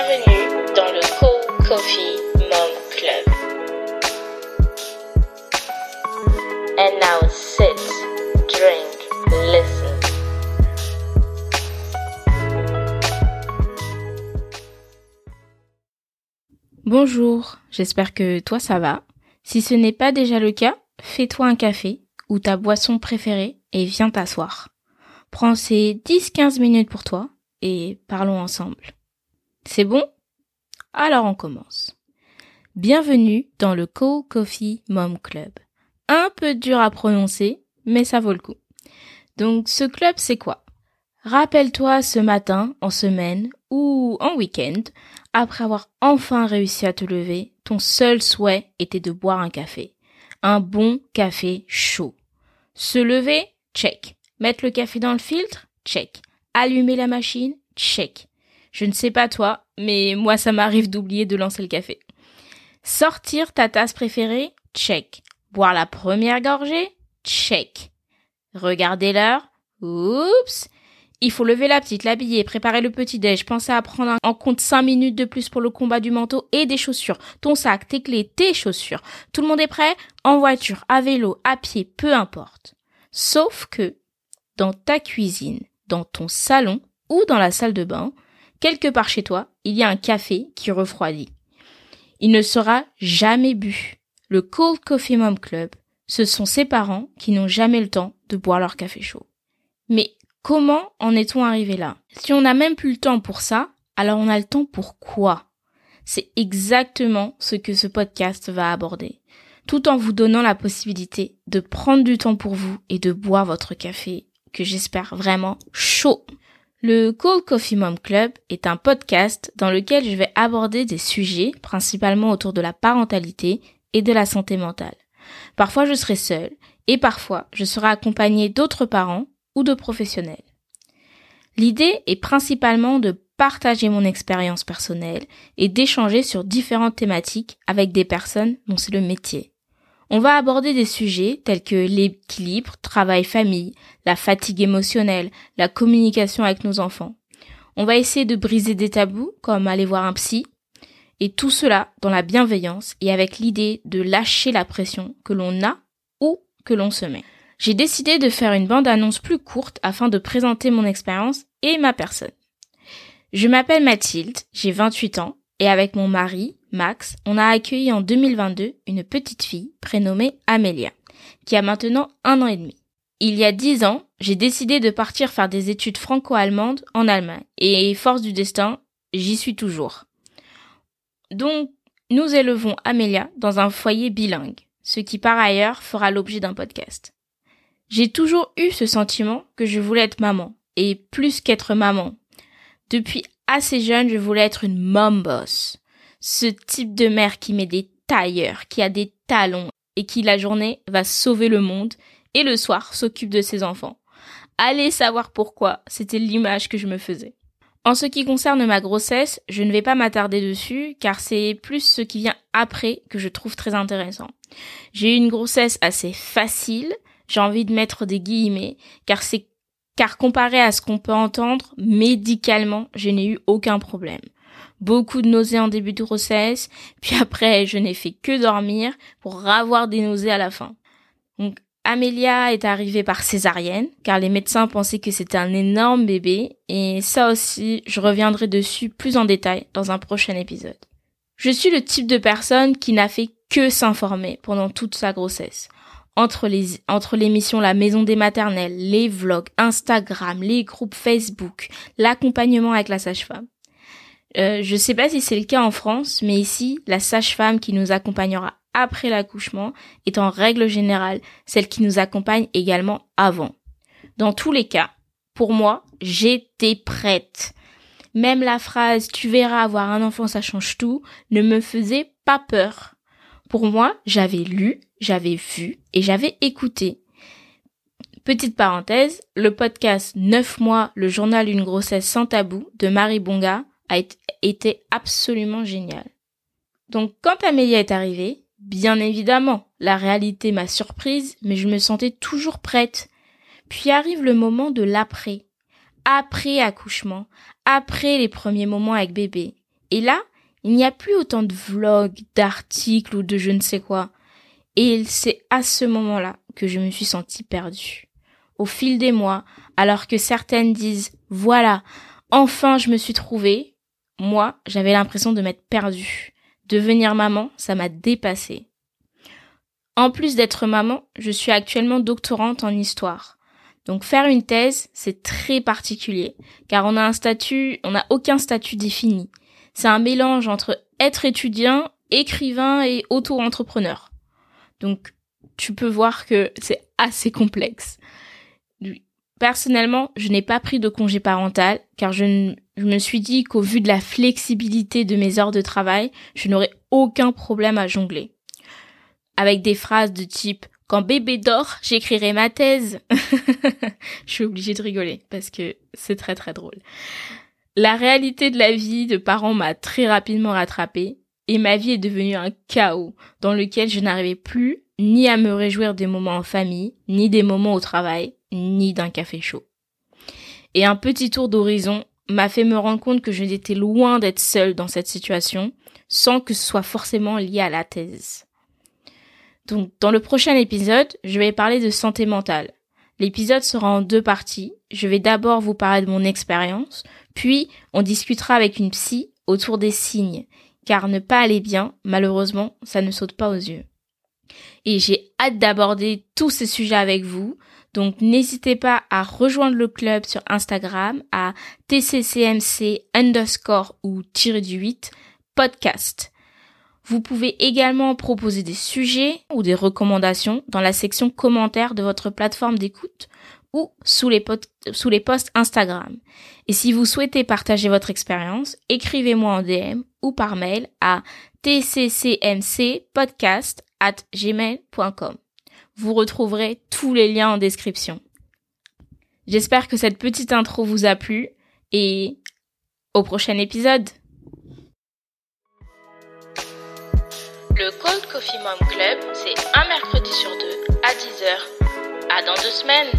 Bienvenue dans le Cold Coffee Mom Club. And now sit, drink, listen. Bonjour, j'espère que toi ça va. Si ce n'est pas déjà le cas, fais-toi un café ou ta boisson préférée et viens t'asseoir. Prends ces 10-15 minutes pour toi et parlons ensemble. C'est bon? Alors on commence. Bienvenue dans le Co Coffee Mom Club. Un peu dur à prononcer, mais ça vaut le coup. Donc ce club c'est quoi? Rappelle-toi ce matin, en semaine ou en week-end, après avoir enfin réussi à te lever, ton seul souhait était de boire un café. Un bon café chaud. Se lever, check. Mettre le café dans le filtre, check. Allumer la machine, check. Je ne sais pas toi, mais moi ça m'arrive d'oublier de lancer le café. Sortir ta tasse préférée, check. Boire la première gorgée, check. Regarder l'heure, oups. Il faut lever la petite, l'habiller, préparer le petit-déj, penser à prendre en compte 5 minutes de plus pour le combat du manteau et des chaussures, ton sac, tes clés, tes chaussures. Tout le monde est prêt? En voiture, à vélo, à pied, peu importe. Sauf que, dans ta cuisine, dans ton salon ou dans la salle de bain, quelque part chez toi, il y a un café qui refroidit. Il ne sera jamais bu. Le Cold Coffee Mom Club, ce sont ses parents qui n'ont jamais le temps de boire leur café chaud. Mais Comment en est-on arrivé là? Si on n'a même plus le temps pour ça, alors on a le temps pour quoi? C'est exactement ce que ce podcast va aborder, tout en vous donnant la possibilité de prendre du temps pour vous et de boire votre café, que j'espère vraiment chaud. Le Cold Coffee Mom Club est un podcast dans lequel je vais aborder des sujets principalement autour de la parentalité et de la santé mentale. Parfois je serai seule et parfois je serai accompagnée d'autres parents ou de professionnels. L'idée est principalement de partager mon expérience personnelle et d'échanger sur différentes thématiques avec des personnes dont c'est le métier. On va aborder des sujets tels que l'équilibre, travail-famille, la fatigue émotionnelle, la communication avec nos enfants. On va essayer de briser des tabous comme aller voir un psy, et tout cela dans la bienveillance et avec l'idée de lâcher la pression que l'on a ou que l'on se met j'ai décidé de faire une bande-annonce plus courte afin de présenter mon expérience et ma personne. Je m'appelle Mathilde, j'ai 28 ans, et avec mon mari, Max, on a accueilli en 2022 une petite fille prénommée Amelia, qui a maintenant un an et demi. Il y a dix ans, j'ai décidé de partir faire des études franco-allemandes en Allemagne, et force du destin, j'y suis toujours. Donc, nous élevons Amelia dans un foyer bilingue, ce qui par ailleurs fera l'objet d'un podcast. J'ai toujours eu ce sentiment que je voulais être maman, et plus qu'être maman. Depuis assez jeune, je voulais être une mom boss. Ce type de mère qui met des tailleurs, qui a des talons, et qui la journée va sauver le monde, et le soir s'occupe de ses enfants. Allez savoir pourquoi, c'était l'image que je me faisais. En ce qui concerne ma grossesse, je ne vais pas m'attarder dessus, car c'est plus ce qui vient après que je trouve très intéressant. J'ai eu une grossesse assez facile, j'ai envie de mettre des guillemets, car c'est car comparé à ce qu'on peut entendre, médicalement, je n'ai eu aucun problème. Beaucoup de nausées en début de grossesse, puis après, je n'ai fait que dormir pour avoir des nausées à la fin. Donc, Amélia est arrivée par césarienne, car les médecins pensaient que c'était un énorme bébé, et ça aussi, je reviendrai dessus plus en détail dans un prochain épisode. Je suis le type de personne qui n'a fait que s'informer pendant toute sa grossesse entre les entre l'émission La Maison des Maternelles, les vlogs, Instagram, les groupes Facebook, l'accompagnement avec la sage-femme. Euh, je sais pas si c'est le cas en France, mais ici, la sage-femme qui nous accompagnera après l'accouchement est en règle générale celle qui nous accompagne également avant. Dans tous les cas, pour moi, j'étais prête. Même la phrase tu verras avoir un enfant ça change tout ne me faisait pas peur. Pour moi, j'avais lu, j'avais vu et j'avais écouté. Petite parenthèse, le podcast 9 mois, le journal d'une grossesse sans tabou de Marie Bonga a été absolument génial. Donc quand Amélia est arrivée, bien évidemment, la réalité m'a surprise, mais je me sentais toujours prête. Puis arrive le moment de l'après. Après accouchement, après les premiers moments avec bébé. Et là, il n'y a plus autant de vlogs, d'articles ou de je ne sais quoi. Et c'est à ce moment-là que je me suis sentie perdue. Au fil des mois, alors que certaines disent voilà, enfin je me suis trouvée, moi, j'avais l'impression de m'être perdue. Devenir maman, ça m'a dépassée. En plus d'être maman, je suis actuellement doctorante en histoire. Donc faire une thèse, c'est très particulier, car on a un statut, on n'a aucun statut défini. C'est un mélange entre être étudiant, écrivain et auto-entrepreneur. Donc tu peux voir que c'est assez complexe. Personnellement, je n'ai pas pris de congé parental car je, me suis dit qu'au vu de la flexibilité de mes heures de travail, je n'aurais aucun problème à jongler. Avec des phrases de type quand bébé dort, j'écrirai ma thèse. je suis obligée de rigoler parce que c'est très très drôle. La réalité de la vie de parents m'a très rapidement rattrapée et ma vie est devenue un chaos dans lequel je n'arrivais plus ni à me réjouir des moments en famille, ni des moments au travail, ni d'un café chaud. Et un petit tour d'horizon m'a fait me rendre compte que je n'étais loin d'être seule dans cette situation, sans que ce soit forcément lié à la thèse. Donc, dans le prochain épisode, je vais parler de santé mentale. L'épisode sera en deux parties. Je vais d'abord vous parler de mon expérience, puis on discutera avec une psy autour des signes, car ne pas aller bien, malheureusement, ça ne saute pas aux yeux. Et j'ai hâte d'aborder tous ces sujets avec vous, donc n'hésitez pas à rejoindre le club sur Instagram à tccmc underscore ou tiré du 8 podcast. Vous pouvez également proposer des sujets ou des recommandations dans la section commentaires de votre plateforme d'écoute ou sous les, sous les posts Instagram. Et si vous souhaitez partager votre expérience, écrivez-moi en DM ou par mail à tccmcpodcast at gmail.com. Vous retrouverez tous les liens en description. J'espère que cette petite intro vous a plu et au prochain épisode. Le Cold Coffee Mom Club, c'est un mercredi sur deux à 10h. À dans deux semaines.